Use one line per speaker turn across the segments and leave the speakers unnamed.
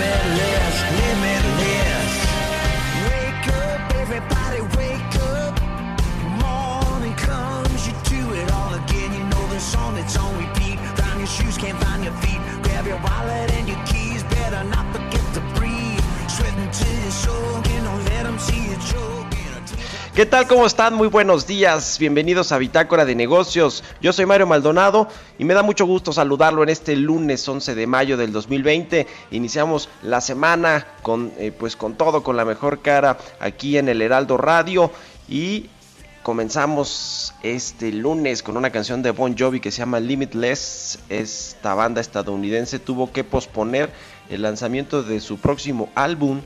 Limitless, limitless. Wake up, everybody, wake up. Morning comes, you do it all again. You know song on repeat. Your shoes, can't find your feet. Grab your wallet and your keys. Better not forget to breathe. Sweating till you're soaking. Don't let 'em see you choking.
¿Qué tal? ¿Cómo están? Muy buenos días. Bienvenidos a Bitácora de Negocios. Yo soy Mario Maldonado y me da mucho gusto saludarlo en este lunes 11 de mayo del 2020. Iniciamos la semana con, eh, pues con todo, con la mejor cara aquí en el Heraldo Radio y comenzamos este lunes con una canción de Bon Jovi que se llama Limitless. Esta banda estadounidense tuvo que posponer el lanzamiento de su próximo álbum.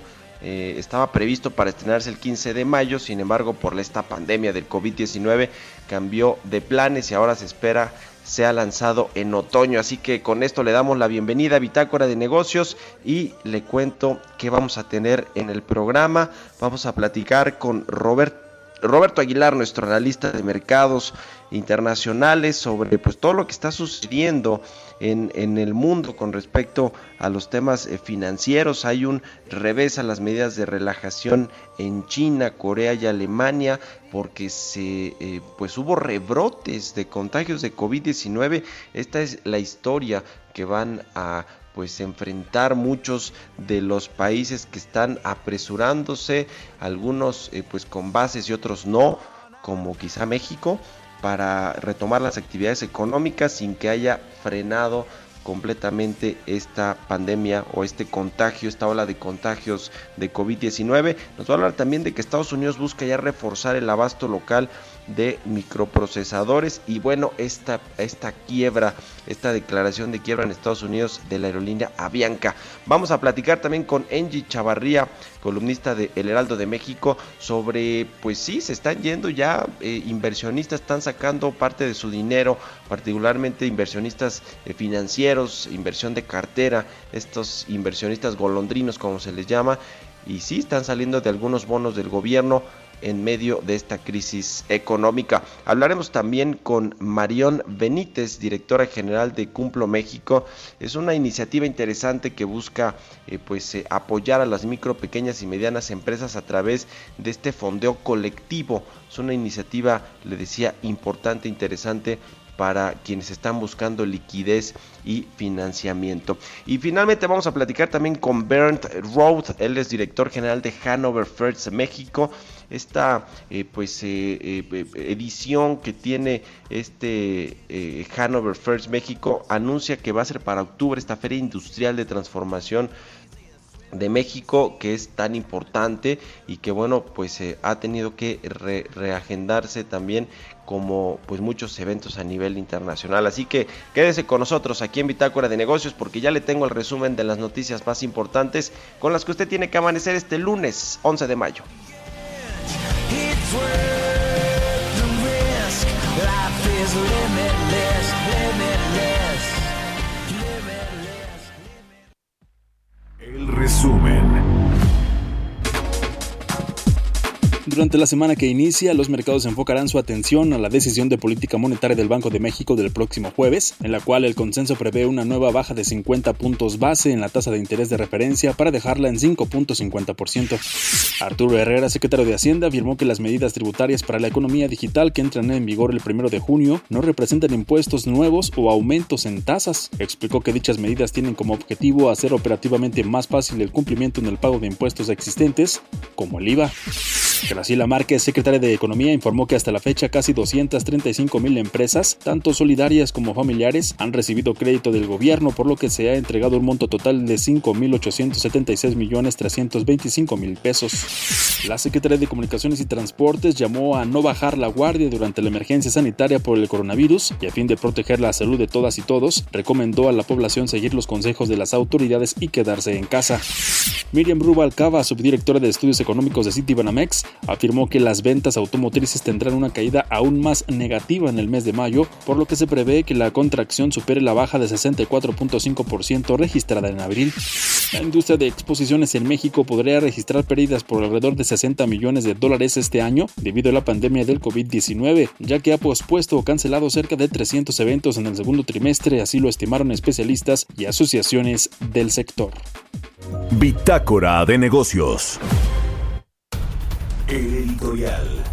Eh, estaba previsto para estrenarse el 15 de mayo, sin embargo por esta pandemia del COVID-19 cambió de planes y ahora se espera sea lanzado en otoño. Así que con esto le damos la bienvenida a Bitácora de Negocios y le cuento que vamos a tener en el programa. Vamos a platicar con Robert, Roberto Aguilar, nuestro analista de mercados internacionales, sobre pues todo lo que está sucediendo en, el mundo con respecto a los temas eh, financieros. Hay un revés a las medidas de relajación en China, Corea y Alemania porque se eh, pues hubo rebrotes de contagios de COVID-19. Esta es la historia que van a pues enfrentar muchos de los países que están apresurándose, algunos eh, pues con bases y otros no, como quizá México, para retomar las actividades económicas sin que haya frenado completamente esta pandemia o este contagio, esta ola de contagios de COVID-19. Nos va a hablar también de que Estados Unidos busca ya reforzar el abasto local de microprocesadores y bueno, esta, esta quiebra, esta declaración de quiebra en Estados Unidos de la aerolínea Avianca. Vamos a platicar también con Angie Chavarría, columnista de El Heraldo de México, sobre, pues sí, se están yendo ya eh, inversionistas, están sacando parte de su dinero, particularmente inversionistas eh, financieros, inversión de cartera, estos inversionistas golondrinos como se les llama, y sí están saliendo de algunos bonos del gobierno en medio de esta crisis económica. Hablaremos también con Marión Benítez, directora general de Cumplo México. Es una iniciativa interesante que busca eh, pues eh, apoyar a las micro, pequeñas y medianas empresas a través de este fondeo colectivo. Es una iniciativa, le decía, importante, interesante para quienes están buscando liquidez y financiamiento. Y finalmente vamos a platicar también con Bernd Roth, él es director general de Hanover First México. Esta eh, pues eh, eh, edición que tiene este eh, Hanover First México anuncia que va a ser para octubre esta feria industrial de transformación de México que es tan importante y que bueno pues eh, ha tenido que re- reagendarse también como pues muchos eventos a nivel internacional. Así que quédese con nosotros aquí en Bitácora de Negocios porque ya le tengo el resumen de las noticias más importantes con las que usted tiene que amanecer este lunes 11 de mayo
It's worth the risk. Life is limitless,
Durante la semana que inicia, los mercados enfocarán su atención a la decisión de política monetaria del Banco de México del próximo jueves, en la cual el consenso prevé una nueva baja de 50 puntos base en la tasa de interés de referencia para dejarla en 5.50%. Arturo Herrera, secretario de Hacienda, afirmó que las medidas tributarias para la economía digital que entran en vigor el 1 de junio no representan impuestos nuevos o aumentos en tasas. Explicó que dichas medidas tienen como objetivo hacer operativamente más fácil el cumplimiento en el pago de impuestos existentes, como el IVA. Graciela Márquez, secretaria de Economía, informó que hasta la fecha casi 235 mil empresas, tanto solidarias como familiares, han recibido crédito del gobierno, por lo que se ha entregado un monto total de 5.876 millones 325 mil pesos. La Secretaría de Comunicaciones y Transportes llamó a no bajar la guardia durante la emergencia sanitaria por el coronavirus y a fin de proteger la salud de todas y todos, recomendó a la población seguir los consejos de las autoridades y quedarse en casa. Miriam Rubalcaba, subdirectora de Estudios Económicos de Citibanamex, afirmó que las ventas automotrices tendrán una caída aún más negativa en el mes de mayo, por lo que se prevé que la contracción supere la baja de 64.5% registrada en abril. La industria de exposiciones en México podría registrar pérdidas por alrededor de 60 millones de dólares este año debido a la pandemia del COVID-19, ya que ha pospuesto o cancelado cerca de 300 eventos en el segundo trimestre, así lo estimaron especialistas y asociaciones del sector.
Bitácora de negocios. El editorial.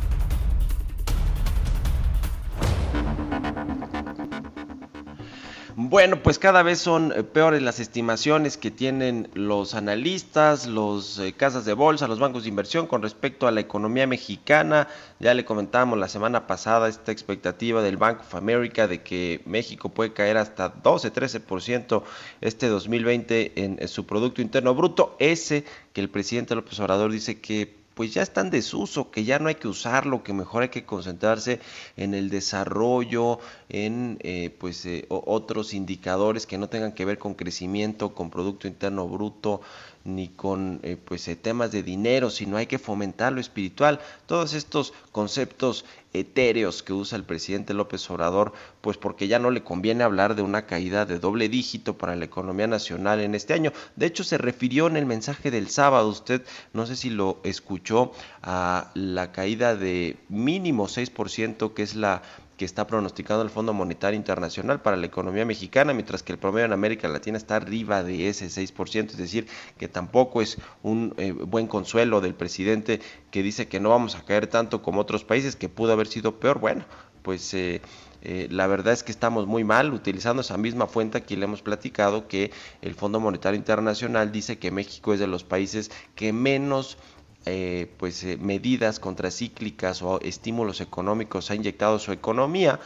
Bueno, pues cada vez son eh, peores las estimaciones que tienen los analistas, los eh, casas de bolsa, los bancos de inversión con respecto a la economía mexicana. Ya le comentábamos la semana pasada esta expectativa del Bank of America de que México puede caer hasta 12-13% este 2020 en, en su Producto Interno Bruto. Ese que el presidente López Obrador dice que pues ya está en desuso, que ya no hay que usarlo, que mejor hay que concentrarse en el desarrollo, en eh, pues eh, otros indicadores que no tengan que ver con crecimiento, con Producto Interno Bruto, ni con eh, pues temas de dinero, sino hay que fomentar lo espiritual. Todos estos conceptos etéreos que usa el presidente López Obrador, pues porque ya no le conviene hablar de una caída de doble dígito para la economía nacional en este año. De hecho, se refirió en el mensaje del sábado, usted no sé si lo escuchó, a la caída de mínimo 6%, que es la que está pronosticando el Fondo Monetario Internacional para la economía mexicana, mientras que el promedio en América Latina está arriba de ese 6%, es decir, que tampoco es un eh, buen consuelo del presidente que dice que no vamos a caer tanto como otros países, que pudo haber sido peor. Bueno, pues... Eh, eh, la verdad es que estamos muy mal utilizando esa misma fuente aquí le hemos platicado que el Fondo Monetario Internacional dice que México es de los países que menos eh, pues eh, medidas contracíclicas o estímulos económicos ha inyectado su economía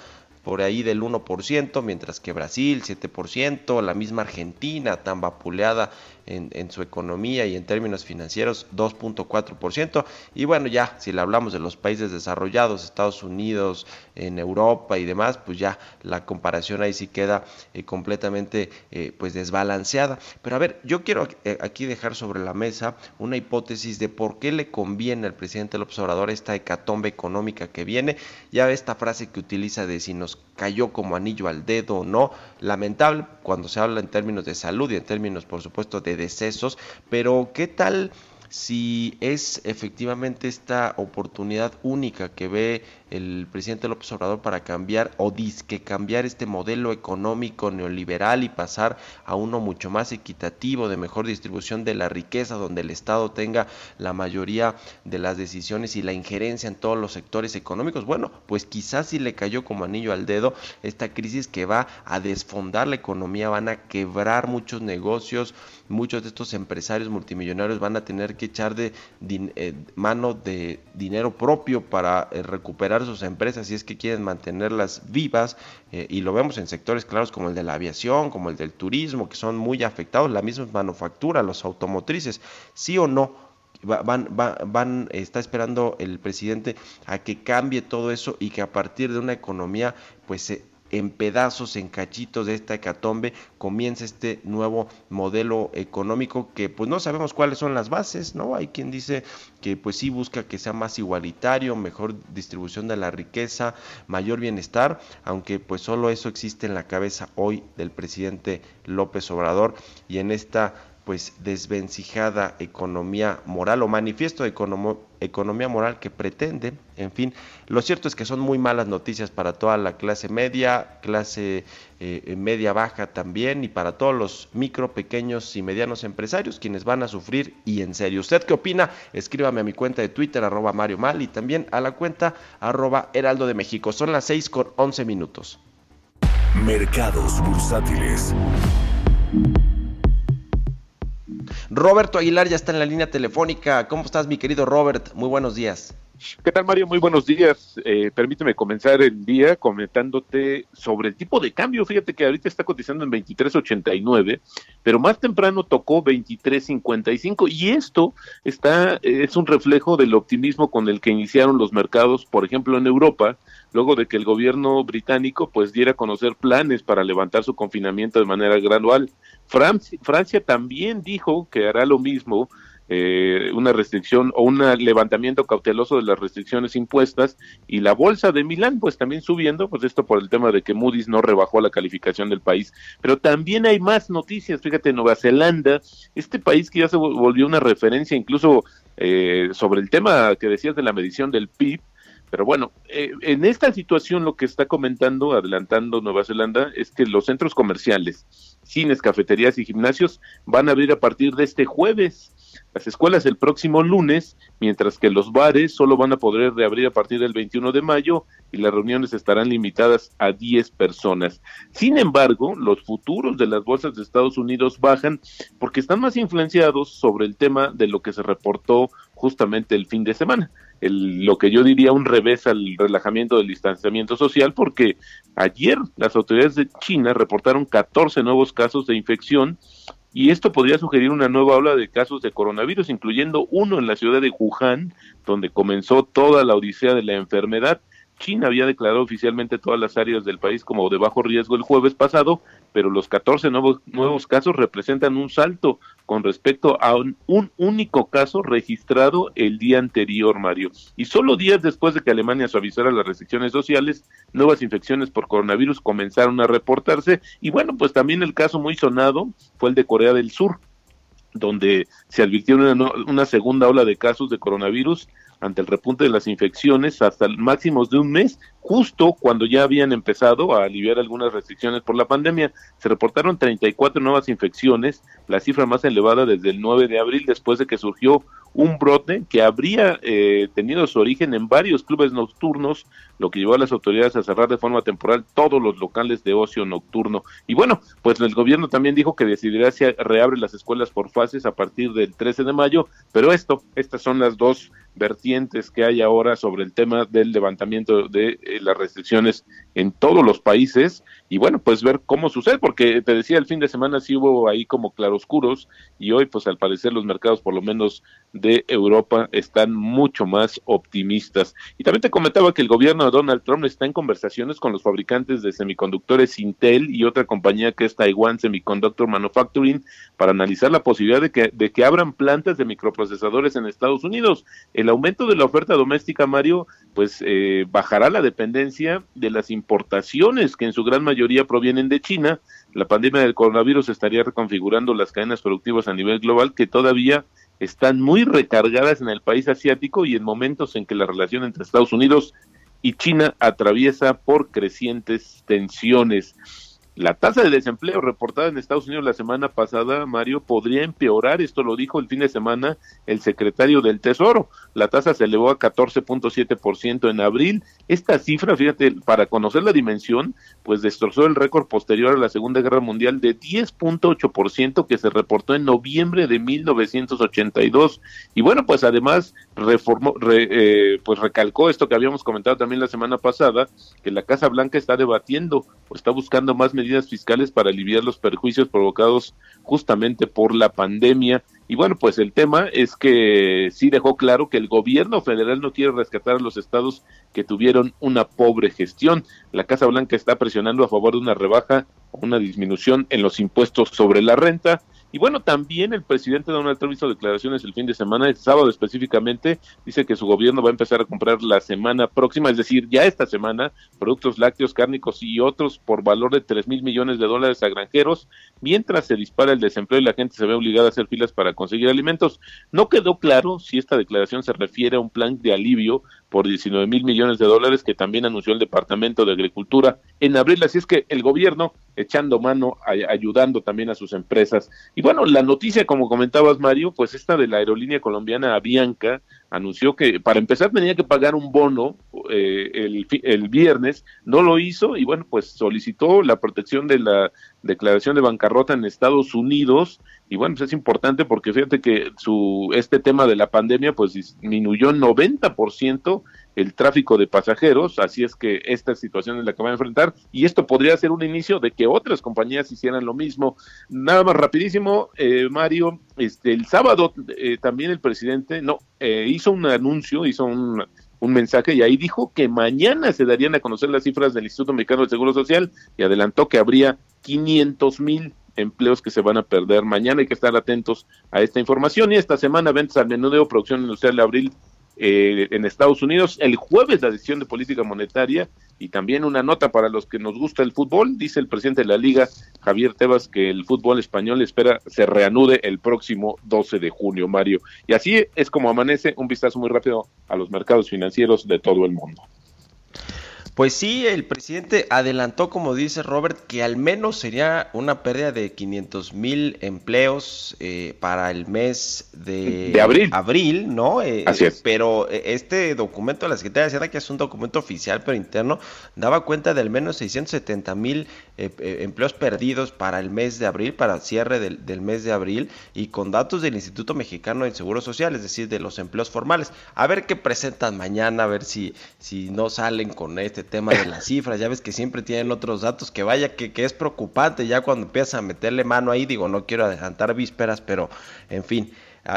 por ahí del 1%, mientras que Brasil 7%, la misma Argentina tan vapuleada en, su economía y en términos financieros 2.4%. Y bueno, ya si le hablamos de los países desarrollados, Estados Unidos, en Europa y demás, pues ya la comparación ahí sí queda eh, completamente eh, pues desbalanceada. Pero a ver, yo quiero eh, aquí dejar sobre la mesa una hipótesis de por qué le conviene al presidente López Obrador esta hecatombe económica que viene. Ya esta frase que utiliza de si nos cayó como anillo al dedo o no, lamentable cuando se habla en términos de salud y en términos por supuesto de decesos, pero ¿qué tal si es efectivamente esta oportunidad única que ve el presidente López Obrador para cambiar o disque cambiar este modelo económico neoliberal y pasar a uno mucho más equitativo, de mejor distribución de la riqueza, donde el Estado tenga la mayoría de las decisiones y la injerencia en todos los sectores económicos. Bueno, pues quizás si le cayó como anillo al dedo esta crisis que va a desfondar la economía, van a quebrar muchos negocios, muchos de estos empresarios multimillonarios van a tener que echar de eh, mano de dinero propio para eh, recuperar sus empresas si es que quieren mantenerlas vivas eh, y lo vemos en sectores claros como el de la aviación, como el del turismo, que son muy afectados, la misma manufactura, los automotrices, sí o no, van, van, van, está esperando el presidente a que cambie todo eso y que a partir de una economía pues se en pedazos, en cachitos de esta hecatombe, comienza este nuevo modelo económico que pues no sabemos cuáles son las bases, ¿no? Hay quien dice que pues sí busca que sea más igualitario, mejor distribución de la riqueza, mayor bienestar, aunque pues solo eso existe en la cabeza hoy del presidente López Obrador y en esta pues desvencijada economía moral o manifiesto de economía moral que pretende. En fin, lo cierto es que son muy malas noticias para toda la clase media, clase eh, media baja también y para todos los micro, pequeños y medianos empresarios quienes van a sufrir y en serio. ¿Usted qué opina? Escríbame a mi cuenta de Twitter arroba Mario Mal y también a la cuenta arroba Heraldo de México. Son las 6 con 11 minutos.
Mercados bursátiles.
Roberto Aguilar ya está en la línea telefónica. ¿Cómo estás, mi querido Robert? Muy buenos días.
¿Qué tal, Mario? Muy buenos días. Eh, permíteme comenzar el día comentándote sobre el tipo de cambio. Fíjate que ahorita está cotizando en 23.89, pero más temprano tocó 23.55 y esto está es un reflejo del optimismo con el que iniciaron los mercados, por ejemplo, en Europa, luego de que el gobierno británico pues diera a conocer planes para levantar su confinamiento de manera gradual. Francia, también dijo que hará lo mismo eh, una restricción o un levantamiento cauteloso de las restricciones impuestas y la bolsa de Milán pues también subiendo, pues esto por el tema de que Moody's no rebajó la calificación del país. Pero también hay más noticias, fíjate, Nueva Zelanda, este país que ya se volvió una referencia incluso eh, sobre el tema que decías de la medición del PIB, pero bueno, eh, en esta situación lo que está comentando, adelantando Nueva Zelanda, es que los centros comerciales, cines, cafeterías y gimnasios van a abrir a partir de este jueves las escuelas el próximo lunes, mientras que los bares solo van a poder reabrir a partir del 21 de mayo y las reuniones estarán limitadas a 10 personas. Sin embargo, los futuros de las bolsas de Estados Unidos bajan porque están más influenciados sobre el tema de lo que se reportó justamente el fin de semana. El, lo que yo diría un revés al relajamiento del distanciamiento social, porque ayer las autoridades de China reportaron 14 nuevos casos de infección y esto podría sugerir una nueva ola de casos de coronavirus, incluyendo uno en la ciudad de Wuhan, donde comenzó toda la odisea de la enfermedad. China había declarado oficialmente todas las áreas del país como de bajo riesgo el jueves pasado, pero los 14 nuevos, nuevos casos representan un salto con respecto a un, un, único caso registrado el día anterior, Mario. Y solo días después de que Alemania suavizara las restricciones sociales, nuevas infecciones por coronavirus comenzaron a reportarse. Y bueno, pues también el caso muy sonado fue el de Corea del Sur, donde se advirtió una, una segunda ola de casos de coronavirus ante el repunte de las infecciones hasta máximos de un mes, justo cuando ya habían empezado a aliviar algunas restricciones por la pandemia. Se reportaron 34 nuevas infecciones, la cifra más elevada desde el 9 de abril, después de que surgió un brote que habría eh, tenido su origen en varios clubes nocturnos, lo que llevó a las autoridades a cerrar de forma temporal todos los locales de ocio nocturno. Y bueno, pues el gobierno también dijo que decidirá si reabre las escuelas por fases a partir del 13 de mayo, pero esto, estas son las dos vertientes que hay ahora sobre el tema del levantamiento de eh, las restricciones en todos los países y bueno, pues ver cómo sucede, porque te decía el fin de semana sí hubo ahí como claroscuros y hoy pues al parecer los mercados por lo menos Europa están mucho más optimistas. Y también te comentaba que el gobierno de Donald Trump está en conversaciones con los fabricantes de semiconductores Intel y otra compañía que es Taiwan Semiconductor Manufacturing para analizar la posibilidad de que, de que abran plantas de microprocesadores en Estados Unidos. El aumento de la oferta doméstica, Mario, pues eh, bajará la dependencia de las importaciones que en su gran mayoría provienen de China. La pandemia del coronavirus estaría reconfigurando las cadenas productivas a nivel global que todavía están muy recargadas en el país asiático y en momentos en que la relación entre Estados Unidos y China atraviesa por crecientes tensiones. La tasa de desempleo reportada en Estados Unidos la semana pasada, Mario, podría empeorar. Esto lo dijo el fin de semana el secretario del Tesoro. La tasa se elevó a 14.7% en abril. Esta cifra, fíjate, para conocer la dimensión, pues destrozó el récord posterior a la Segunda Guerra Mundial de 10.8% que se reportó en noviembre de 1982. Y bueno, pues además reformó, eh, pues recalcó esto que habíamos comentado también la semana pasada, que la Casa Blanca está debatiendo o está buscando más medidas fiscales para aliviar los perjuicios provocados justamente por la pandemia. Y bueno, pues el tema es que sí dejó claro que el gobierno federal no quiere rescatar a los estados que tuvieron una pobre gestión. La Casa Blanca está presionando a favor de una rebaja o una disminución en los impuestos sobre la renta Y bueno, también el presidente Donald Trump hizo declaraciones el fin de semana, el sábado específicamente, dice que su gobierno va a empezar a comprar la semana próxima, es decir, ya esta semana, productos lácteos, cárnicos y otros por valor de 3 mil millones de dólares a granjeros, mientras se dispara el desempleo y la gente se ve obligada a hacer filas para conseguir alimentos. No quedó claro si esta declaración se refiere a un plan de alivio por 19 mil millones de dólares que también anunció el Departamento de Agricultura en abril. Así es que el gobierno echando mano, ayudando también a sus empresas. Y bueno, la noticia, como comentabas, Mario, pues esta de la aerolínea colombiana Avianca anunció que para empezar tenía que pagar un bono eh, el, el viernes, no lo hizo y bueno, pues solicitó la protección de la declaración de bancarrota en Estados Unidos y bueno, pues es importante porque fíjate que su este tema de la pandemia pues disminuyó 90% el tráfico de pasajeros, así es que esta situación es la que va a enfrentar y esto podría ser un inicio de que otras compañías hicieran lo mismo. Nada más rapidísimo, eh, Mario, este el sábado eh, también el presidente no eh, hizo un anuncio, hizo un un mensaje y ahí dijo que mañana se darían a conocer las cifras del Instituto Mexicano del Seguro Social y adelantó que habría 500 mil empleos que se van a perder. Mañana hay que estar atentos a esta información y esta semana ventas al menudeo, producción industrial de abril eh, en Estados Unidos. El jueves la decisión de política monetaria y también una nota para los que nos gusta el fútbol. Dice el presidente de la liga, Javier Tebas, que el fútbol español espera se reanude el próximo 12 de junio, Mario. Y así es como amanece un vistazo muy rápido a los mercados financieros de todo el mundo.
Pues sí, el presidente adelantó, como dice Robert, que al menos sería una pérdida de 500 mil empleos eh, para el mes de,
abril.
abril, ¿no? Eh,
Así es.
Pero eh, este documento de la Secretaría de Hacienda, que es un documento oficial pero interno, daba cuenta de al menos 670 mil empleos perdidos para el mes de abril, para cierre del, del mes de abril, y con datos del Instituto Mexicano del Seguro Social, es decir, de los empleos formales. A ver qué presentan mañana, a ver si, si no salen con este tema de las cifras, ya ves que siempre tienen otros datos, que vaya que, que es preocupante ya cuando empiezas a meterle mano ahí, digo, no quiero adelantar vísperas, pero en fin,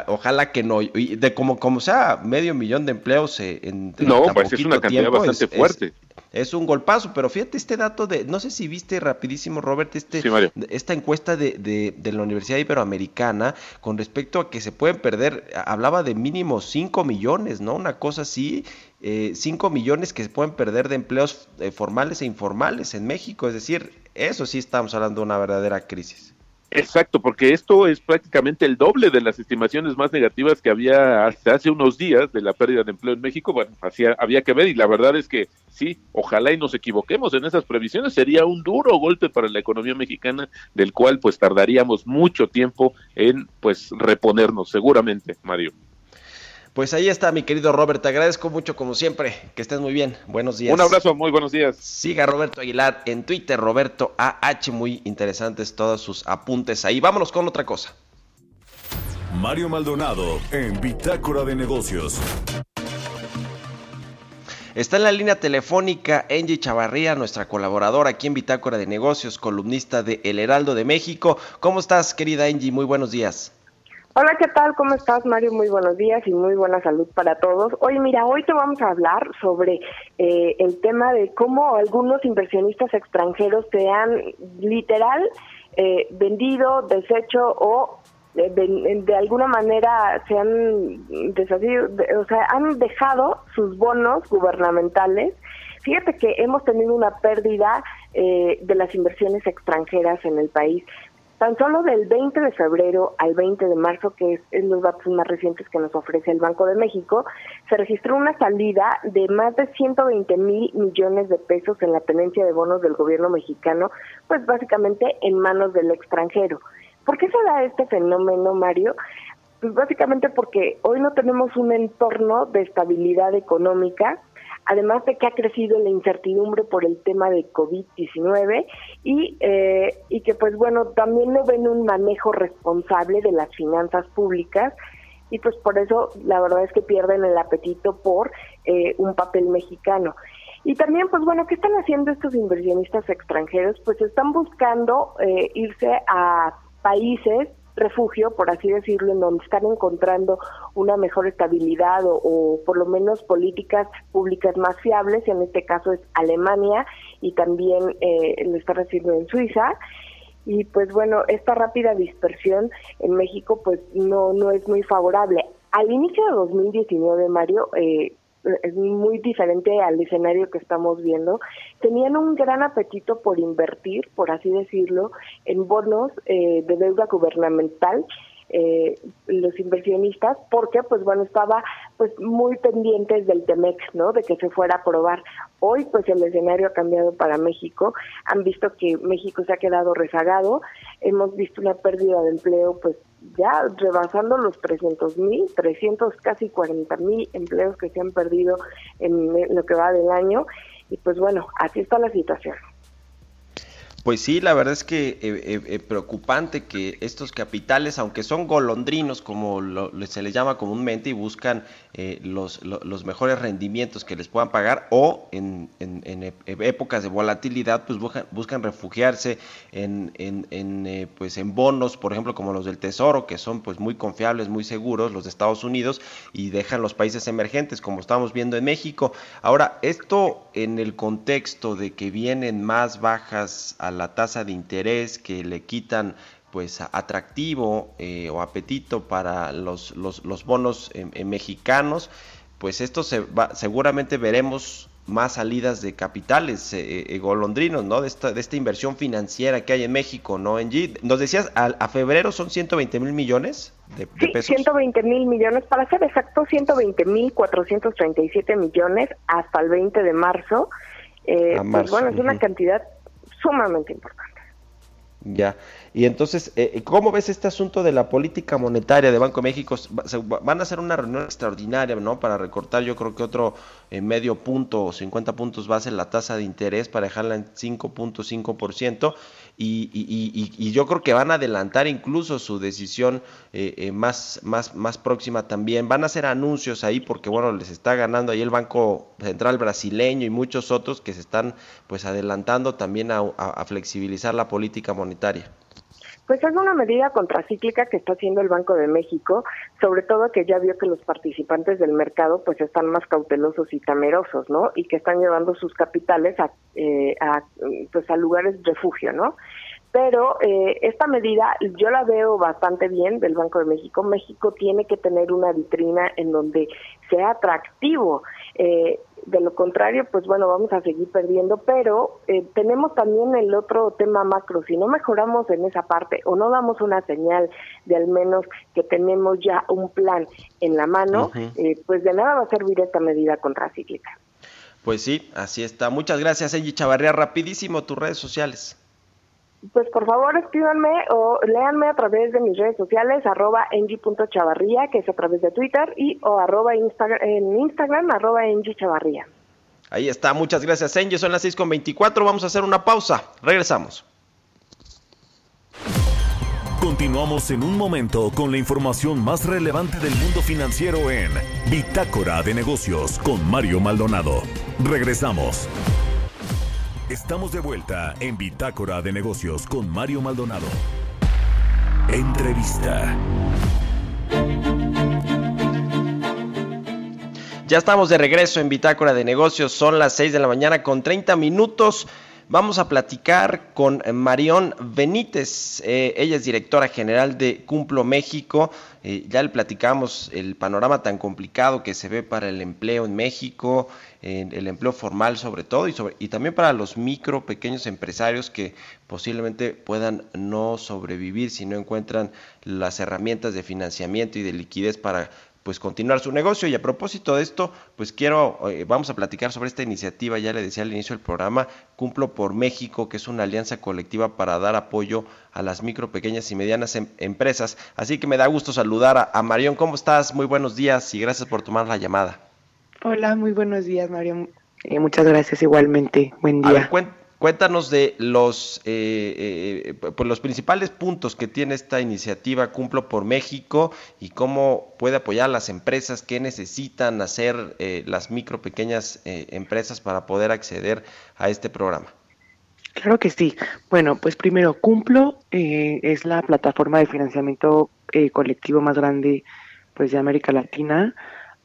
ojalá que no, y de como, como sea, medio millón de empleos eh, en
No,
tan
pues es una cantidad
tiempo
bastante
es-
fuerte.
Es, un golpazo, pero fíjate este dato de, no sé si viste rapidísimo, Robert, este,
Sí,
esta encuesta de, de, de la Universidad Iberoamericana con respecto a que se pueden perder, hablaba de mínimo 5 millones, ¿no? Una cosa así, 5 millones que se pueden perder de empleos eh, formales e informales en México, es decir, eso sí estamos hablando de una verdadera crisis.
Exacto, porque esto es prácticamente el doble de las estimaciones más negativas que había hasta hace unos días de la pérdida de empleo en México. Bueno, hacía, había que ver y la verdad es que sí, ojalá y nos equivoquemos en esas previsiones. Sería un duro golpe para la economía mexicana, del cual pues tardaríamos mucho tiempo en pues reponernos, seguramente, Mario.
Pues ahí está, mi querido Robert, te agradezco mucho como siempre, que estés muy bien, buenos días.
Un abrazo, muy buenos días.
Siga Roberto Aguilar en Twitter, Roberto AH, muy interesantes todos sus apuntes ahí. Vámonos con otra cosa.
Mario Maldonado en Bitácora de Negocios.
Está en la línea telefónica Angie Chavarría, nuestra colaboradora aquí en Bitácora de Negocios, columnista de El Heraldo de México. ¿Cómo estás, querida Angie? Muy buenos días.
Hola, ¿qué tal? ¿Cómo estás, Mario? Muy buenos días y muy buena salud para todos. Oye, mira, hoy te vamos a hablar sobre eh, el tema de cómo algunos inversionistas extranjeros se han literal eh, vendido, deshecho o eh, de, de alguna manera se han deshacido, de- o sea, han dejado sus bonos gubernamentales. Fíjate que hemos tenido una pérdida eh, de las inversiones extranjeras en el país. Tan solo del 20 de febrero al 20 de marzo, que es, es los datos más recientes que nos ofrece el Banco de México, se registró una salida de más de 120 mil millones de pesos en la tenencia de bonos del gobierno mexicano, pues básicamente en manos del extranjero. ¿Por qué se da este fenómeno, Mario? Pues básicamente porque hoy no tenemos un entorno de estabilidad económica, además de que ha crecido la incertidumbre por el tema de COVID-19 y, eh, y que pues bueno, también no ven un manejo responsable de las finanzas públicas y pues por eso la verdad es que pierden el apetito por eh, un papel mexicano. Y también, pues bueno, ¿qué están haciendo estos inversionistas extranjeros? Pues están buscando eh, irse a países refugio, por así decirlo, en donde están encontrando una mejor estabilidad o, por lo menos políticas públicas más fiables, en este caso es Alemania y también eh, lo están haciendo en Suiza. y pues bueno, esta rápida dispersión en México pues no, no es muy favorable. Al inicio de 2019, Mario, eh, es muy diferente al escenario que estamos viendo. Tenían un gran apetito por invertir, por así decirlo, en bonos eh, de deuda gubernamental eh, los inversionistas porque pues bueno estaba pues muy pendientes del Temex no de que se fuera a aprobar. Hoy pues el escenario ha cambiado para México. Han visto que México se ha quedado rezagado. Hemos visto una pérdida de empleo pues ya rebasando los 300 mil 300 casi 40 mil empleos que se han perdido en lo que va del año. Y pues bueno así está la situación
pues sí, la verdad es que eh, eh, preocupante que estos capitales, aunque son golondrinos, como se les llama comúnmente, y buscan eh, los, los, mejores rendimientos que les puedan pagar, o en, en, épocas de volatilidad, pues buscan, buscan refugiarse en, en, pues en bonos, por ejemplo, como los del Tesoro, que son pues muy confiables, muy seguros, los de Estados Unidos, y dejan los países emergentes, como estamos viendo en México. Ahora, esto en el contexto de que vienen más bajas la tasa de interés que le quitan pues atractivo eh, o apetito para los, los, los bonos eh, eh, mexicanos, pues esto se va, seguramente veremos más salidas de capitales golondrinos, ¿no? De esta, de esta inversión financiera que hay en México, ¿no? En G, nos decías, a, febrero son 120 mil millones de,
sí,
pesos.
120 mil millones, para ser exacto, 120 mil 437 millones hasta el 20 de marzo.
Marzo.
Pues bueno, es una cantidad sumamente importante.
Ya, y entonces, eh, ¿cómo ves este asunto de la política monetaria de Banco de México? Van a hacer una reunión extraordinaria, ¿no? Para recortar, yo creo que otro eh, medio punto o 50 puntos base la tasa de interés para dejarla en 5.5%. Y, y, y, yo creo que van a adelantar incluso su decisión eh, más, más, más próxima también. Van a hacer anuncios ahí porque, bueno, les está ganando ahí el Banco Central brasileño y muchos otros que se están pues adelantando también a flexibilizar la política monetaria.
Pues es una medida contracíclica que está haciendo el Banco de México, sobre todo que ya vio que los participantes del mercado pues están más cautelosos y temerosos, ¿no? Y que están llevando sus capitales a, eh, a pues a lugares de refugio, ¿no? pero eh, esta medida yo la veo bastante bien del Banco de México. México tiene que tener una vitrina en donde sea atractivo. Eh, de lo contrario, pues bueno, vamos a seguir perdiendo, pero eh, tenemos también el otro tema macro. Si no mejoramos en esa parte o no damos una señal de al menos que tenemos ya un plan en la mano, eh, pues de nada va a servir esta medida contracíclica.
Pues sí, así está. Muchas gracias, Angie Chavarría. Rapidísimo, tus redes sociales.
Pues por favor escríbanme o léanme a través de mis redes sociales, arroba engie.chavarría, que es a través de Twitter, y o arroba en Instagram, arroba.
Ahí está, muchas gracias Engie, son las 6.24, vamos a hacer una pausa, regresamos.
Continuamos en un momento con la información más relevante del mundo financiero en Bitácora de Negocios con Mario Maldonado. Regresamos. Estamos de vuelta en Bitácora de Negocios con Mario Maldonado. Entrevista.
Ya estamos de regreso en Bitácora de Negocios, son las 6 de la mañana con 30 minutos. Vamos a platicar con Marión Benítez, eh, ella es directora general de Cumplo México. Eh, ya le platicamos el panorama tan complicado que se ve para el empleo en México, el empleo formal sobre todo y, sobre, y también para los micro, pequeños empresarios que posiblemente puedan no sobrevivir si no encuentran las herramientas de financiamiento y de liquidez para pues continuar su negocio. Y a propósito de esto, pues quiero, eh, vamos a platicar sobre esta iniciativa, ya le decía al inicio del programa, Cumplo por México, que es una alianza colectiva para dar apoyo a las micro, pequeñas y medianas em, empresas. Así que me da gusto saludar a, Marión. ¿Cómo estás? Muy buenos días y gracias por tomar la llamada.
Hola, muy buenos días, Marión. Eh, muchas gracias igualmente. Buen día.
Cuéntanos de los, eh, eh, pues los principales puntos que tiene esta iniciativa Cumplo por México y cómo puede apoyar a las empresas, qué necesitan hacer eh, las micro, pequeñas empresas para poder acceder a este programa.
Claro que sí. Bueno, pues primero, Cumplo es la plataforma de financiamiento colectivo más grande pues de América Latina.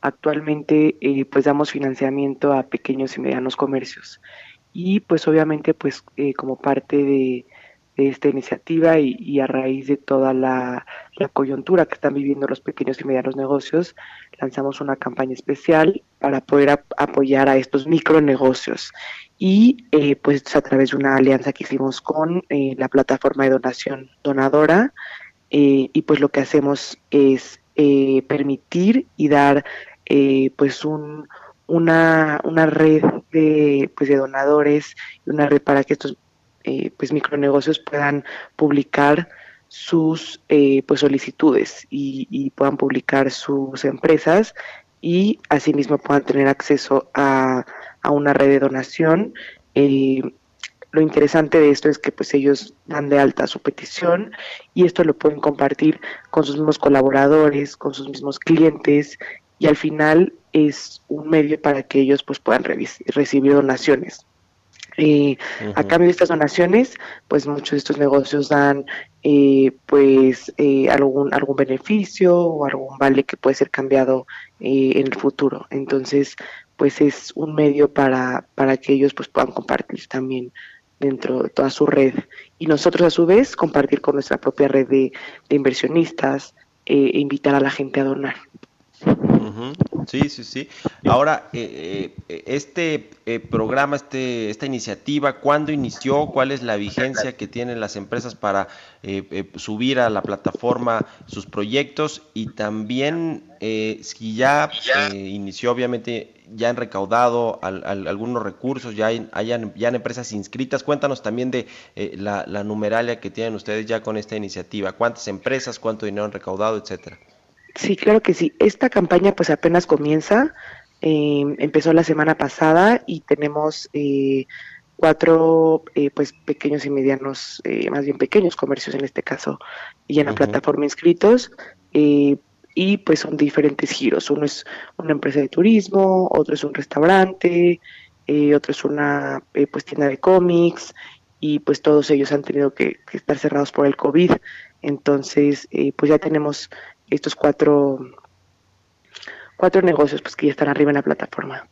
Actualmente pues damos financiamiento a pequeños y medianos comercios y pues obviamente pues eh, como parte de, esta iniciativa y, y a raíz de toda la, coyuntura que están viviendo los pequeños y medianos negocios, lanzamos una campaña especial para poder ap apoyar a estos micronegocios. Y eh, pues a través de una alianza que hicimos con eh, la plataforma de donación donadora, eh, y pues lo que hacemos es eh, permitir y dar pues un, una, una red de, pues de donadores y una red para que estos eh, pues micronegocios puedan publicar sus eh, pues solicitudes y, puedan publicar sus empresas y asimismo puedan tener acceso a, a una red de donación. Eh, lo interesante de esto es que pues ellos dan de alta su petición y esto lo pueden compartir con sus mismos colaboradores, con sus mismos clientes y al final es un medio para que ellos pues puedan recibir donaciones. Eh, uh -huh. A cambio de estas donaciones, pues muchos de estos negocios dan eh, pues eh, algún algún beneficio o algún vale que puede ser cambiado eh, en el futuro. Entonces, pues es un medio para, para que ellos pues puedan compartir también dentro de toda su red y nosotros a su vez compartir con nuestra propia red de, de inversionistas e invitar a la gente a donar.
Sí, sí, sí. Ahora, eh, eh, este eh, programa, este, esta iniciativa, ¿cuándo inició? ¿Cuál es la vigencia que tienen las empresas para subir a la plataforma sus proyectos? Y también, si ya inició, obviamente, ya han recaudado al, al, algunos recursos, ya hay, hayan, ya empresas inscritas. Cuéntanos también de la, la numeralia que tienen ustedes ya con esta iniciativa. ¿Cuántas empresas, cuánto dinero han recaudado, etcétera?
Sí, claro que sí. Esta campaña pues apenas comienza, eh, empezó la semana pasada y tenemos eh, cuatro eh, pues pequeños y medianos, eh, más bien pequeños comercios en este caso, y en la uh -huh. plataforma inscritos. Eh, y pues son diferentes giros. Uno es una empresa de turismo, otro es un restaurante, otro es una eh, pues tienda de cómics y pues todos ellos han tenido que, que estar cerrados por el COVID. Entonces, eh, pues ya tenemos estos cuatro, cuatro negocios pues que ya están arriba en la plataforma.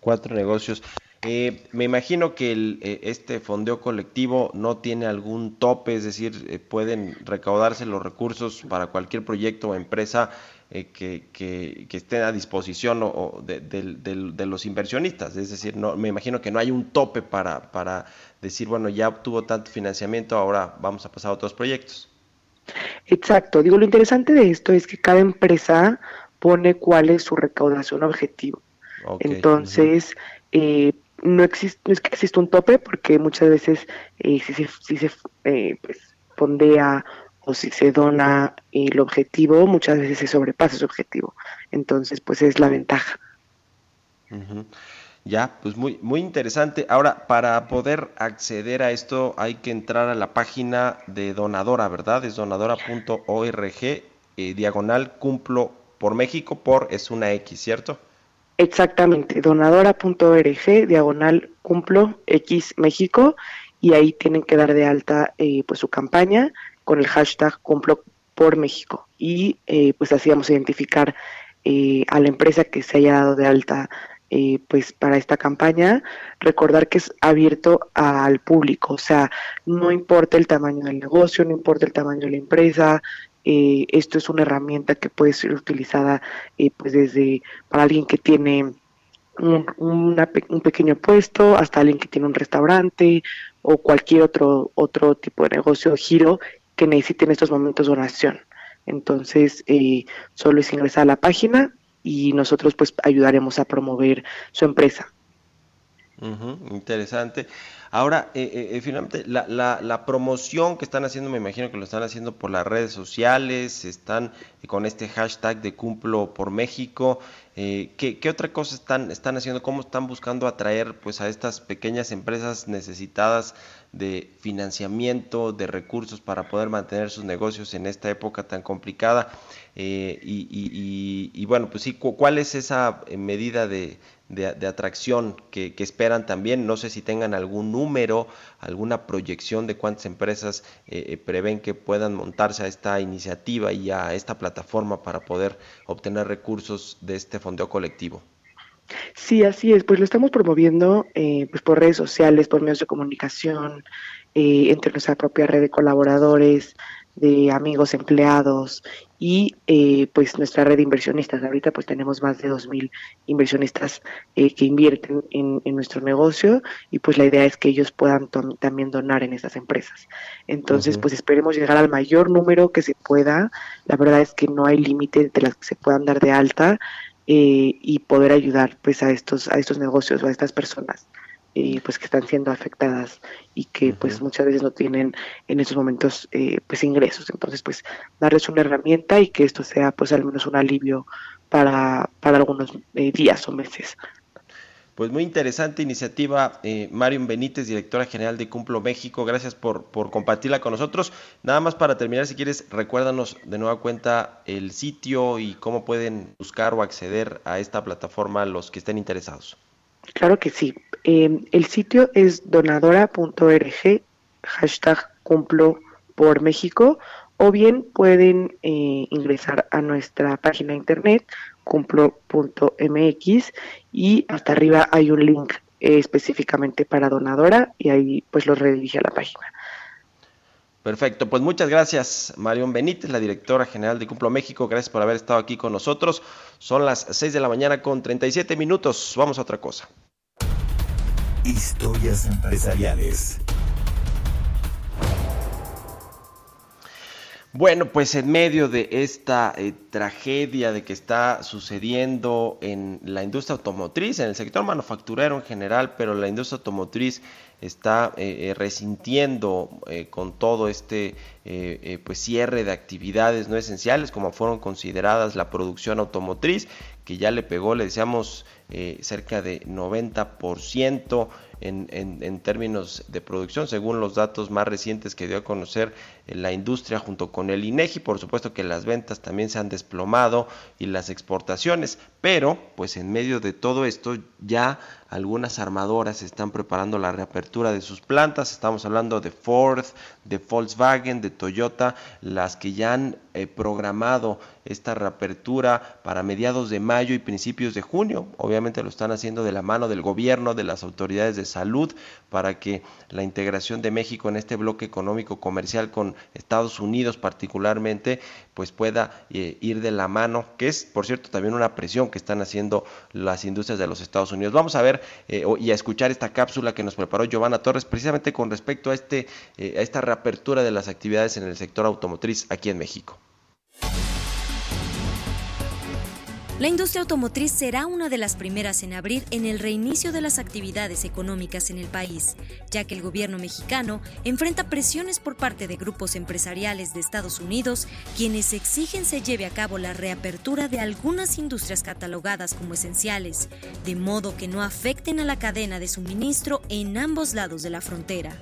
Cuatro negocios. Eh, me imagino que el, eh, este fondeo colectivo no tiene algún tope, es decir, eh, pueden recaudarse los recursos para cualquier proyecto o empresa eh, que, que, esté a disposición o, de, de, los inversionistas. Es decir, no, me imagino que no hay un tope para, para decir, bueno, ya obtuvo tanto financiamiento, ahora vamos a pasar a otros proyectos.
Exacto. Digo, lo interesante de esto es que cada empresa pone cuál es su recaudación objetivo. Okay. Entonces, uh -huh. eh, no, existe, no es que exista un tope, porque muchas veces eh, si se, si se eh, pues, fondea o si se dona el objetivo, muchas veces se sobrepasa ese objetivo. Entonces, pues es la ventaja.
Uh -huh. Ya, pues muy, muy interesante. Ahora, para poder acceder a esto hay que entrar a la página de Donadora, ¿verdad? Es donadora.org, eh, diagonal cumplo por México, por es una X, ¿cierto?
Exactamente, donadora.org, diagonal cumplo X México, y ahí tienen que dar de alta eh, pues su campaña con el hashtag cumplo por México. Y eh, pues así vamos a identificar eh, a la empresa que se haya dado de alta eh, pues para esta campaña, recordar que es abierto al público, o sea, no importa el tamaño del negocio, no importa el tamaño de la empresa, eh, esto es una herramienta que puede ser utilizada eh, pues desde para alguien que tiene un, un, pequeño puesto hasta alguien que tiene un restaurante o cualquier otro otro tipo de negocio o giro que necesite en estos momentos donación. Entonces, eh, solo es ingresar a la página y nosotros pues ayudaremos a promover su empresa.
Interesante. Ahora, eh, eh, finalmente, la, la, la, promoción que están haciendo, me imagino que lo están haciendo por las redes sociales, están con este hashtag de Cumplo por México. Eh, ¿qué, ¿qué, otra cosa están, están haciendo? ¿Cómo están buscando atraer pues, a estas pequeñas empresas necesitadas de financiamiento, de recursos para poder mantener sus negocios en esta época tan complicada? Eh, y, bueno, pues sí, ¿cuál es esa medida de, de, atracción que, que, esperan también? No sé si tengan algún número, alguna proyección de cuántas empresas eh, eh, prevén que puedan montarse a esta iniciativa y a esta plataforma para poder obtener recursos de este fondeo colectivo.
Sí, así es. Pues lo estamos promoviendo eh, pues por redes sociales, por medios de comunicación, eh, entre nuestra propia red de colaboradores, de amigos empleados y eh, pues nuestra red de inversionistas. Ahorita pues tenemos más de 2.000 inversionistas eh, que invierten en, en, nuestro negocio y pues la idea es que ellos puedan también donar en esas empresas. Entonces uh -huh. pues esperemos llegar al mayor número que se pueda. La verdad es que no hay límite de las que se puedan dar de alta eh, y poder ayudar pues a estos, a estos negocios o a estas personas eh, pues que están siendo afectadas y que uh -huh. pues muchas veces no tienen en estos momentos eh, pues ingresos entonces pues darles una herramienta y que esto sea pues al menos un alivio para, para algunos eh, días o meses
pues muy interesante iniciativa, eh, Marion Benítez, directora general de Cumplo México. Gracias por, compartirla con nosotros. Nada más para terminar, si quieres, recuérdanos de nueva cuenta el sitio y cómo pueden buscar o acceder a esta plataforma los que estén interesados.
Claro que sí. Eh, el sitio es donadora.org, hashtag cumplo por México, o bien pueden eh, ingresar a nuestra página de internet cumplo.mx y hasta arriba hay un link eh, específicamente para donadora y ahí pues los redirige a la página.
Perfecto, pues muchas gracias Marión Benítez, la directora general de Cumplo México, gracias por haber estado aquí con nosotros. Son las 6 de la mañana con 37 minutos, vamos a otra cosa.
Historias empresariales.
Bueno, pues en medio de esta eh, tragedia de que está sucediendo en la industria automotriz, en el sector manufacturero en general, pero la industria automotriz está eh, resintiendo eh, con todo este pues cierre de actividades no esenciales como fueron consideradas la producción automotriz que ya le pegó, le decíamos cerca de 90% en, términos de producción, según los datos más recientes que dio a conocer la industria junto con el INEGI. Por supuesto que las ventas también se han desplomado y las exportaciones, pero pues en medio de todo esto ya algunas armadoras están preparando la reapertura de sus plantas. Estamos hablando de Ford, de Volkswagen, de Toyota, las que ya han eh, programado esta reapertura para mediados de mayo y principios de junio. Obviamente lo están haciendo de la mano del gobierno, de las autoridades de salud, para que la integración de México en este bloque económico comercial con Estados Unidos particularmente, pues pueda eh, ir de la mano, que es, por cierto, también una presión que están haciendo las industrias de los Estados Unidos. Vamos a ver eh, y a escuchar esta cápsula que nos preparó Giovanna Torres, precisamente con respecto a, este, eh, a esta reapertura de las actividades en el sector automotriz aquí en México.
La industria automotriz será una de las primeras en abrir en el reinicio de las actividades económicas en el país, ya que el gobierno mexicano enfrenta presiones por parte de grupos empresariales de Estados Unidos, quienes exigen se lleve a cabo la reapertura de algunas industrias catalogadas como esenciales, de modo que no afecten a la cadena de suministro en ambos lados de la frontera.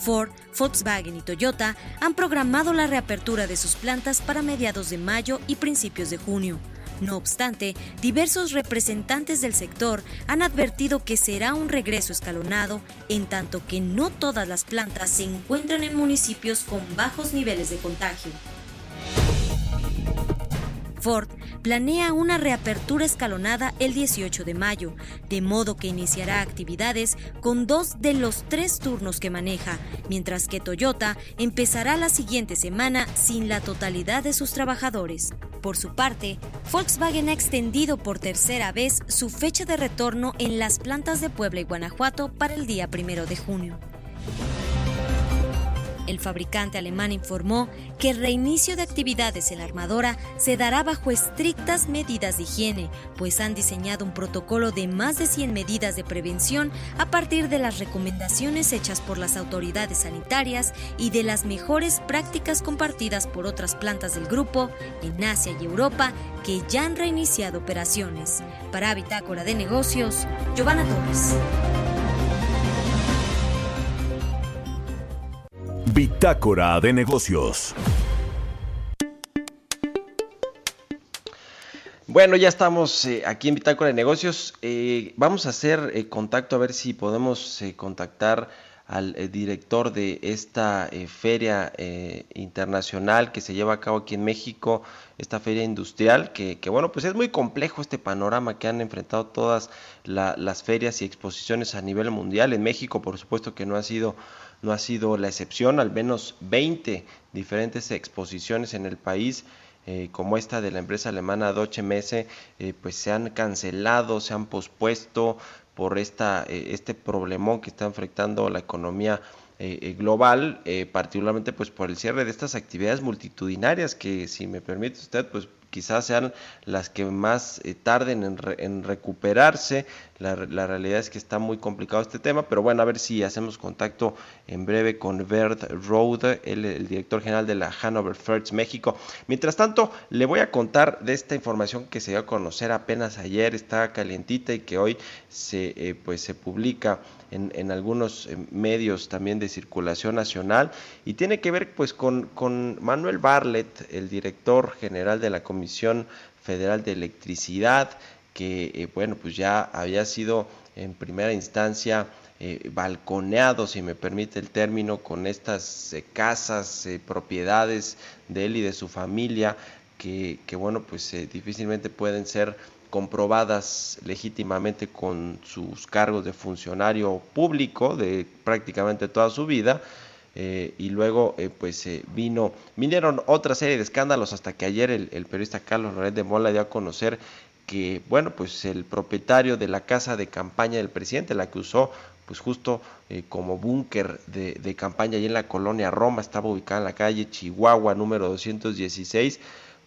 Ford, Volkswagen y Toyota han programado la reapertura de sus plantas para mediados de mayo y principios de junio. No obstante, diversos representantes del sector han advertido que será un regreso escalonado, en tanto que no todas las plantas se encuentran en municipios con bajos niveles de contagio. Ford planea una reapertura escalonada el 18 de mayo, de modo que iniciará actividades con dos de los tres turnos que maneja, mientras que Toyota empezará la siguiente semana sin la totalidad de sus trabajadores. Por su parte, Volkswagen ha extendido por tercera vez su fecha de retorno en las plantas de Puebla y Guanajuato para el día primero de junio. El fabricante alemán informó que el reinicio de actividades en la armadora se dará bajo estrictas medidas de higiene, pues han diseñado un protocolo de más de 100 medidas de prevención a partir de las recomendaciones hechas por las autoridades sanitarias y de las mejores prácticas compartidas por otras plantas del grupo en Asia y Europa que ya han reiniciado operaciones. Para Bitácora de Negocios, Giovanna Torres.
Bitácora de negocios.
Bueno, ya estamos eh, aquí en Bitácora de Negocios. Eh, vamos a hacer eh, contacto a ver si podemos contactar al director de esta feria internacional que se lleva a cabo aquí en México, esta feria industrial, que, bueno, pues es muy complejo este panorama que han enfrentado todas la- las ferias y exposiciones a nivel mundial. En México, por supuesto que no ha sido no ha sido la excepción, al menos 20 diferentes exposiciones en el país, eh, como esta de la empresa alemana Deutsche Messe, eh, pues se han cancelado, se han pospuesto por esta, eh, este problemón que está enfrentando la economía global, particularmente pues por el cierre de estas actividades multitudinarias que si me permite usted pues quizás sean las que más eh, tarden en, re- en recuperarse. La, realidad es que está muy complicado este tema, pero bueno, a ver si hacemos contacto en breve con Bert el, el director general de la Hanover First México. Mientras tanto, le voy a contar de esta información que se dio a conocer apenas ayer, está calientita y que hoy se, eh, pues, se publica en, algunos eh, medios también de circulación nacional y tiene que ver pues con, con Manuel Barlet, el director general de la Comisión Federal de Electricidad, que eh, bueno pues ya había sido en primera instancia eh, balconeado, si me permite el término, con estas casas, propiedades de él y de su familia, que, que bueno pues difícilmente pueden ser comprobadas legítimamente con sus cargos de funcionario público de prácticamente toda su vida. eh, y luego eh, pues eh, vino vinieron otra serie de escándalos hasta que ayer el, periodista Carlos Loret de Mola dio a conocer que bueno pues el propietario de la casa de campaña del presidente la que usó pues justo eh, como búnker de, de campaña allí en la colonia Roma estaba ubicada en la calle Chihuahua número 216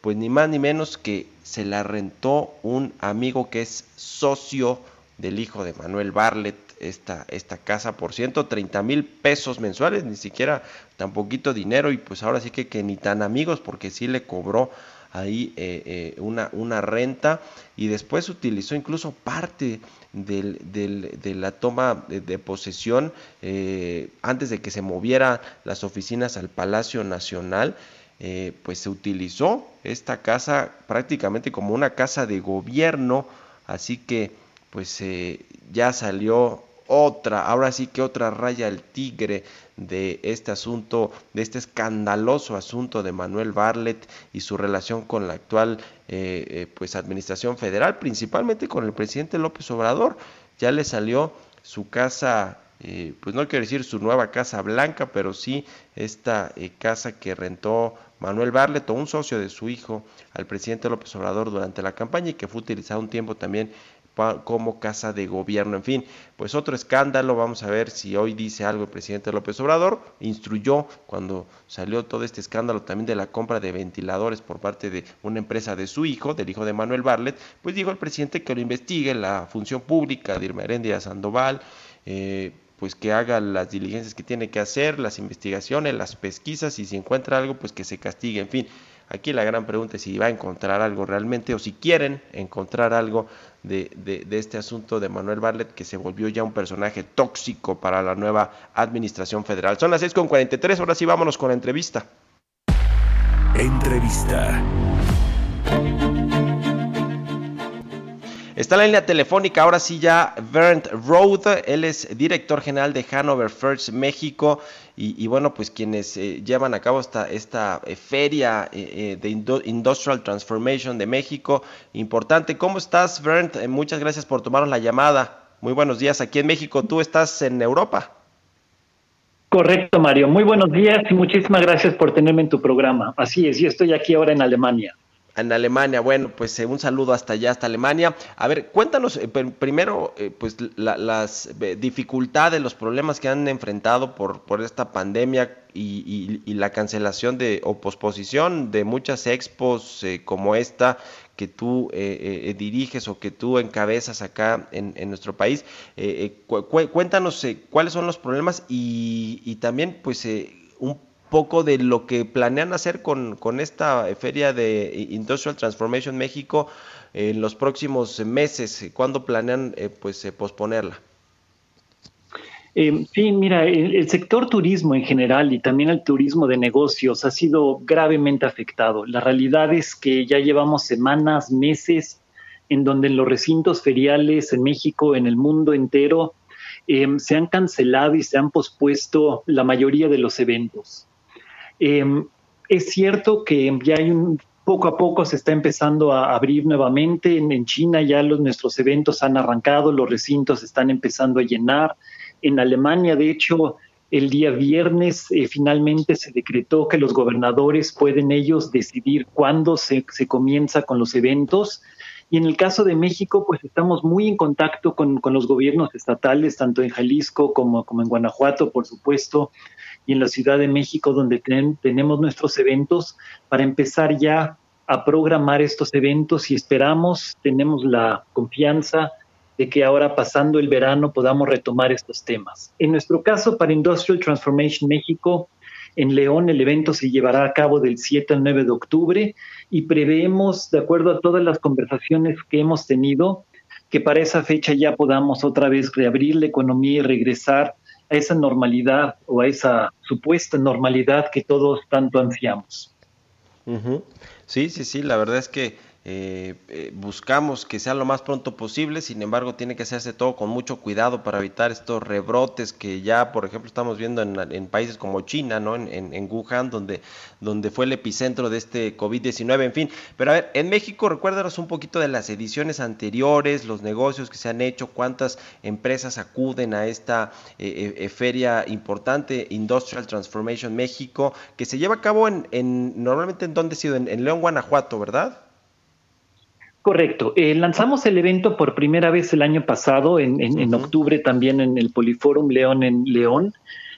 pues ni más ni menos que se la rentó un amigo que es socio del hijo de Manuel Barlet esta, esta casa por 130 mil pesos mensuales, ni siquiera tan poquito dinero y pues ahora sí que, que ni tan amigos porque sí le cobró ahí eh, eh, una, una renta y después utilizó incluso parte de la toma de, posesión eh, antes de que se moviera las oficinas al Palacio Nacional eh, pues se utilizó esta casa prácticamente como una casa de gobierno, así que pues eh, ya salió otra, ahora sí que otra raya al tigre de este asunto, de este escandaloso asunto de Manuel Barlet y su relación con la actual eh, eh, pues administración federal, principalmente con el presidente López Obrador. Ya le salió su casa eh, pues no quiero decir su nueva casa blanca, pero sí esta eh, casa que rentó Manuel Barlet, o un socio de su hijo, al presidente López Obrador durante la campaña y que fue utilizado un tiempo también como casa de gobierno. En fin, pues otro escándalo. Vamos a ver si hoy dice algo el presidente López Obrador. Instruyó cuando salió todo este escándalo también de la compra de ventiladores por parte de una empresa de su hijo, del hijo de Manuel Barlet, pues dijo el presidente que lo investigue la función pública de Irma Heréndira Sandoval. eh, pues que haga las diligencias que tiene que hacer, las investigaciones, las pesquisas y si encuentra algo, pues que se castigue. En fin, aquí la gran pregunta es si va a encontrar algo realmente o si quieren encontrar algo de, de- este asunto de Manuel Barlet que se volvió ya un personaje tóxico para la nueva administración federal. Son las 6.43, ahora sí vámonos con la entrevista.
Entrevista.
Está en la línea telefónica ahora sí ya Bernd Roth, él es director general de Hanover First México y, y bueno, pues quienes eh, llevan a cabo esta, esta eh, feria eh, de Industrial Transformation de México, importante. ¿Cómo estás, Bernd? Muchas gracias por tomarnos la llamada. Muy buenos días aquí en México. ¿Tú estás en Europa?
Correcto, Mario. Muy buenos días y muchísimas gracias por tenerme en tu programa. Así es, yo estoy aquí ahora en Alemania.
En Alemania, bueno, pues eh, un saludo hasta allá, hasta Alemania. A ver, cuéntanos eh, pr- primero, eh, pues la- las dificultades, los problemas que han enfrentado por, por esta pandemia y, y- la cancelación de o posposición de muchas expos como esta que tú diriges o que tú encabezas acá en, en nuestro país. Cu- cu- cuéntanos cuáles son los problemas y, y también, pues, un poco de lo que planean hacer con, esta feria de Industrial Transformation México en los próximos meses. ¿Cuándo planean eh, pues eh, posponerla?
Eh, sí, mira, el, sector turismo en general y también el turismo de negocios ha sido gravemente afectado. La realidad es que ya llevamos semanas, meses en donde en los recintos feriales en México, en el mundo entero, se han cancelado y se han pospuesto la mayoría de los eventos. Em, es cierto que ya hay un poco a poco se está empezando a abrir nuevamente. En, China ya los, nuestros eventos han arrancado, los recintos están empezando a llenar. En Alemania, de hecho, el día viernes eh, finalmente se decretó que los gobernadores pueden ellos decidir cuándo se, comienza con los eventos. Y en el caso de México, pues estamos muy en contacto con, los gobiernos estatales, tanto en Jalisco como en Guanajuato, por supuesto, y en la Ciudad de México, donde tenemos nuestros eventos, para empezar ya a programar estos eventos y esperamos, tenemos la confianza de que ahora pasando el verano podamos retomar estos temas. En nuestro caso, para Industrial Transformation México, en León el evento se llevará a cabo del 7 al 9 de octubre y preveemos, de acuerdo a todas las conversaciones que hemos tenido, que para esa fecha ya podamos otra vez reabrir la economía y regresar a esa normalidad o a esa supuesta normalidad que todos tanto ansiamos.
Sí, sí, sí, la verdad es que eh, eh, buscamos que sea lo más pronto posible, sin embargo tiene que hacerse todo con mucho cuidado para evitar estos rebrotes que ya, por ejemplo, estamos viendo en, países como China, ¿no? En, en, Wuhan, donde, donde fue el epicentro de este COVID-19, en fin. Pero a ver, en México, recuérdanos un poquito de las ediciones anteriores, los negocios que se han hecho, cuántas empresas acuden a esta eh, feria importante, Industrial Transformation México, que se lleva a cabo en, en normalmente en dónde ha sido, en León, Guanajuato, ¿verdad?
Correcto. Eh, lanzamos el evento por primera vez el año pasado, en, en, octubre también en el Poliforum León en León,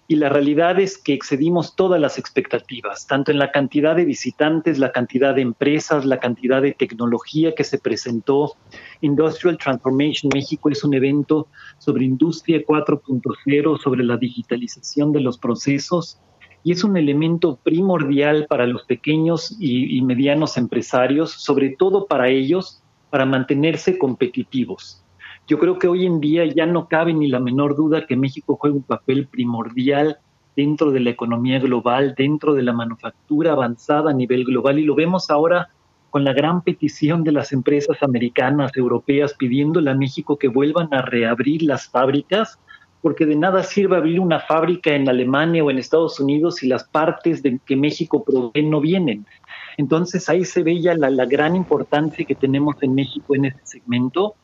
y la realidad es que excedimos todas las expectativas, tanto en la cantidad de visitantes, la cantidad de empresas, la cantidad de tecnología que se presentó. Industrial Transformation México es un evento sobre industria 4.0, sobre la digitalización de los procesos y es un elemento primordial para los pequeños y, medianos empresarios, sobre todo para ellos, para mantenerse competitivos. Yo creo que hoy en día ya no cabe ni la menor duda que México juega un papel primordial dentro de la economía global, dentro de la manufactura avanzada a nivel global y lo vemos ahora con la gran petición de las empresas americanas, europeas, pidiéndole a México que vuelvan a reabrir las fábricas porque de nada sirve abrir una fábrica en Alemania o en Estados Unidos si las partes de que México provee no vienen. Entonces ahí se ve ya la, gran importancia que tenemos en México en este segmento.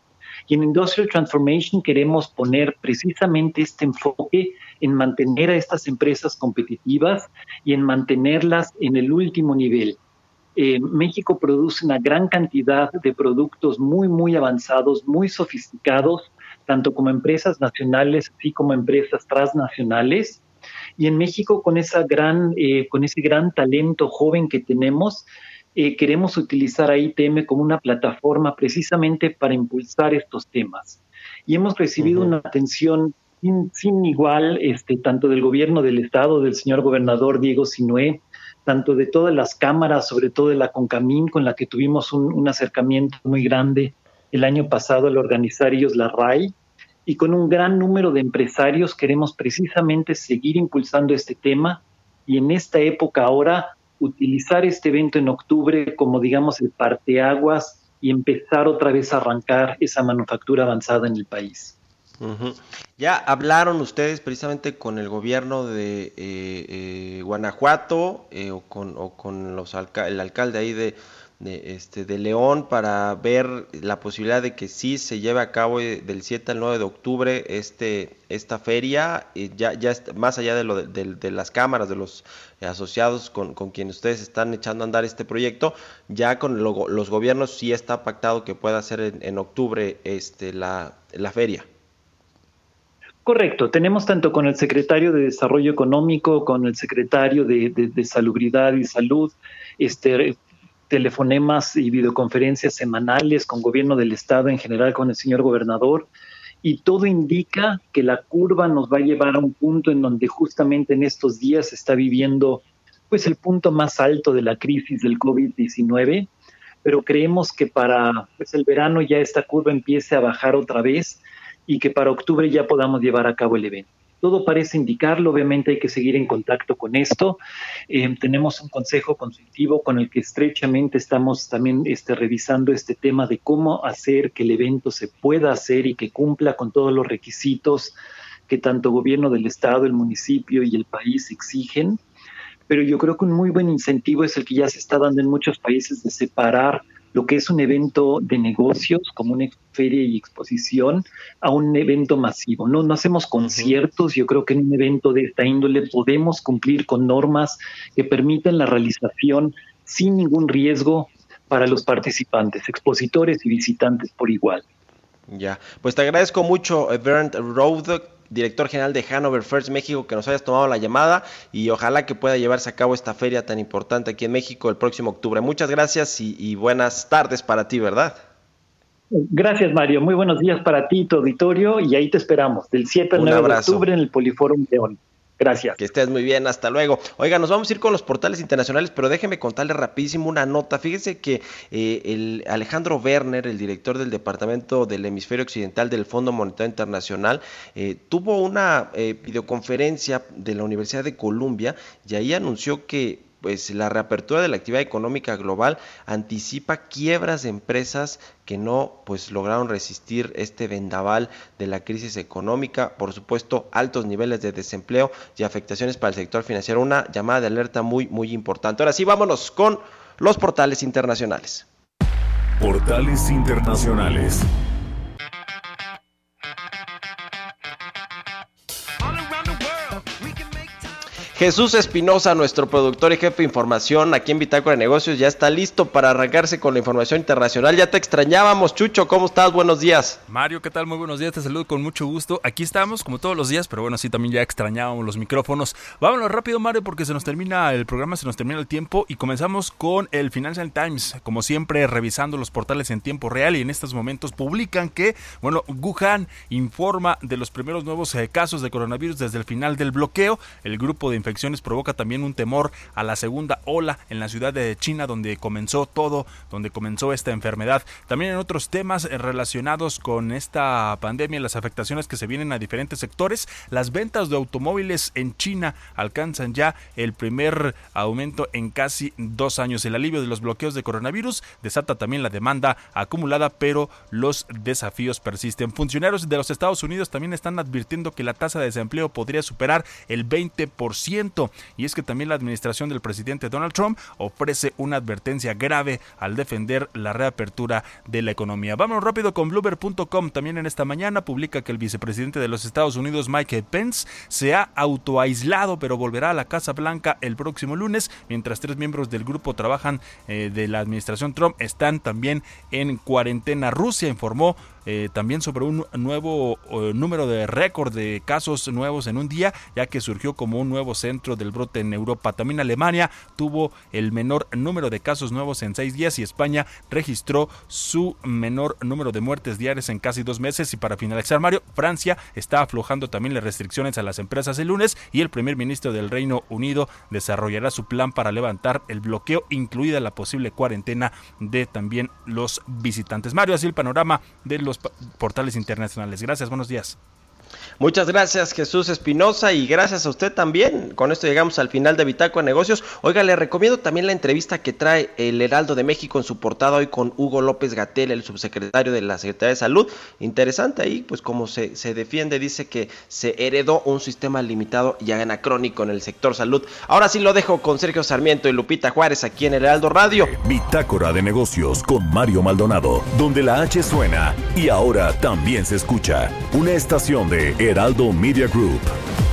Y en Industrial Transformation queremos poner precisamente este enfoque en mantener a estas empresas competitivas y en mantenerlas en el último nivel. Eh, México produce una gran cantidad de productos muy, muy avanzados, muy sofisticados, tanto como empresas nacionales, así como empresas transnacionales. Y en México, con, esa gran, eh, con ese gran talento joven que tenemos, eh, queremos utilizar a ITM como una plataforma precisamente para impulsar estos temas. Y hemos recibido una atención sin, igual, este, tanto del gobierno del Estado, del señor gobernador Diego Sinué, tanto de todas las cámaras, sobre todo de la CONCAMIN, con la que tuvimos un, un acercamiento muy grande el año pasado al organizar ellos la RAI y con un gran número de empresarios queremos precisamente seguir impulsando este tema y en esta época ahora utilizar este evento en octubre como digamos el parteaguas y empezar otra vez a arrancar esa manufactura avanzada en el país.
Ya hablaron ustedes precisamente con el gobierno de eh, eh, Guanajuato eh, o con, los el alcalde ahí de, de, este, de León para ver la posibilidad de que sí se lleve a cabo eh, del 7 al 9 de octubre este, esta feria, ya, ya más allá de, lo de, las cámaras, de los asociados con, con, quienes ustedes están echando a andar este proyecto, ya con los gobiernos sí está pactado que pueda ser en, octubre este, la, la feria.
Correcto, tenemos tanto con el secretario de Desarrollo Económico, con el secretario de, de, de Salubridad y Salud, este, telefonemas y videoconferencias semanales con gobierno del estado, en general con el señor gobernador, y todo indica que la curva nos va a llevar a un punto en donde justamente en estos días se está viviendo pues el punto más alto de la crisis del COVID-19, pero creemos que para pues, el verano ya esta curva empiece a bajar otra vez y que para octubre ya podamos llevar a cabo el evento. Todo parece indicarlo, obviamente hay que seguir en contacto con esto. Eh, tenemos un consejo consultivo con el que estrechamente estamos también este, revisando este tema de cómo hacer que el evento se pueda hacer y que cumpla con todos los requisitos que tanto gobierno del estado, el municipio y el país exigen, pero yo creo que un muy buen incentivo es el que ya se está dando en muchos países de separar lo que es un evento de negocios, como una feria y exposición, a un evento masivo. No, no hacemos conciertos, yo creo que en un evento de esta índole podemos cumplir con normas que permiten la realización sin ningún riesgo para los participantes, expositores y visitantes por igual.
Ya, pues te agradezco mucho, Bernd Rode, director general de Hanover First México, que nos hayas tomado la llamada y ojalá que pueda llevarse a cabo esta feria tan importante aquí en México el próximo octubre. Muchas gracias y, y buenas tardes para ti, ¿verdad?
Gracias, Mario. Muy buenos días para ti, tu auditorio, y ahí te esperamos, del 7 al
Un
9 de octubre en el Poliforum León. Gracias.
Que estés muy bien, hasta luego. Oiga, nos vamos a ir con los portales internacionales, pero déjeme contarle rapidísimo una nota. Fíjese que eh, el Alejandro Werner, el director del Departamento del Hemisferio Occidental del Fondo Monetario Internacional, eh, tuvo una eh, videoconferencia de la Universidad de Columbia y ahí anunció que pues la reapertura de la actividad económica global anticipa quiebras de empresas que no pues lograron resistir este vendaval de la crisis económica, por supuesto, altos niveles de desempleo y afectaciones para el sector financiero, una llamada de alerta muy muy importante. Ahora sí, vámonos con los portales internacionales.
Portales internacionales.
Jesús Espinosa, nuestro productor y jefe de información aquí en Bitácora de Negocios, ya está listo para arrancarse con la información internacional. Ya te extrañábamos, Chucho, ¿cómo estás? Buenos días.
Mario, ¿qué tal? Muy buenos días, te saludo con mucho gusto. Aquí estamos, como todos los días, pero bueno, sí, también ya extrañábamos los micrófonos. Vámonos rápido, Mario, porque se nos termina el programa, se nos termina el tiempo y comenzamos con el Financial Times, como siempre, revisando los portales en tiempo real y en estos momentos publican que, bueno, Wuhan informa de los primeros nuevos eh, casos de coronavirus desde el final del bloqueo. El grupo de infecciones provoca también un temor a la segunda ola en la ciudad de China, donde comenzó todo, donde comenzó esta enfermedad. También en otros temas eh, relacionados con esta pandemia, las afectaciones que se vienen a diferentes sectores, las ventas de automóviles en China alcanzan ya el primer aumento en casi dos años. El alivio de los bloqueos de coronavirus desata también la demanda acumulada, pero los desafíos persisten. Funcionarios de los Estados Unidos también están advirtiendo que la tasa de desempleo podría superar el 20%. Y es que también la administración del presidente Donald Trump ofrece una advertencia grave al defender la reapertura de la economía. Vamos rápido con Bloomberg.com. También en esta mañana publica que el vicepresidente de los Estados Unidos, Mike Pence, se ha autoaislado, pero volverá a la Casa Blanca el próximo lunes, mientras tres miembros del grupo trabajan eh, de la administración Trump están también en cuarentena. Rusia informó eh, también sobre un nuevo eh, número de récord de casos nuevos en un día, ya que surgió como un nuevo centro del brote en Europa. También Alemania tuvo el menor número de casos nuevos en seis días y España registró su menor número de muertes diarias en casi dos meses. Y para finalizar, Mario, Francia está aflojando también las restricciones a las empresas el lunes y el primer ministro del Reino Unido desarrollará su plan para levantar el bloqueo, incluida la posible cuarentena de también los visitantes. Mario, así el panorama de los portales internacionales. Gracias, buenos días.
Muchas gracias Jesús Espinosa y gracias a usted también. Con esto llegamos al final de Bitácora de Negocios. Oiga, le recomiendo también la entrevista que trae el Heraldo de México en su portada hoy con Hugo López Gatel, el subsecretario de la Secretaría de Salud. Interesante ahí, pues como se, se defiende, dice que se heredó un sistema limitado y anacrónico en el sector salud. Ahora sí lo dejo con Sergio Sarmiento y Lupita Juárez aquí en el Heraldo Radio.
Bitácora de negocios con Mario Maldonado, donde la H suena y ahora también se escucha. Una estación de Heraldo Media Group.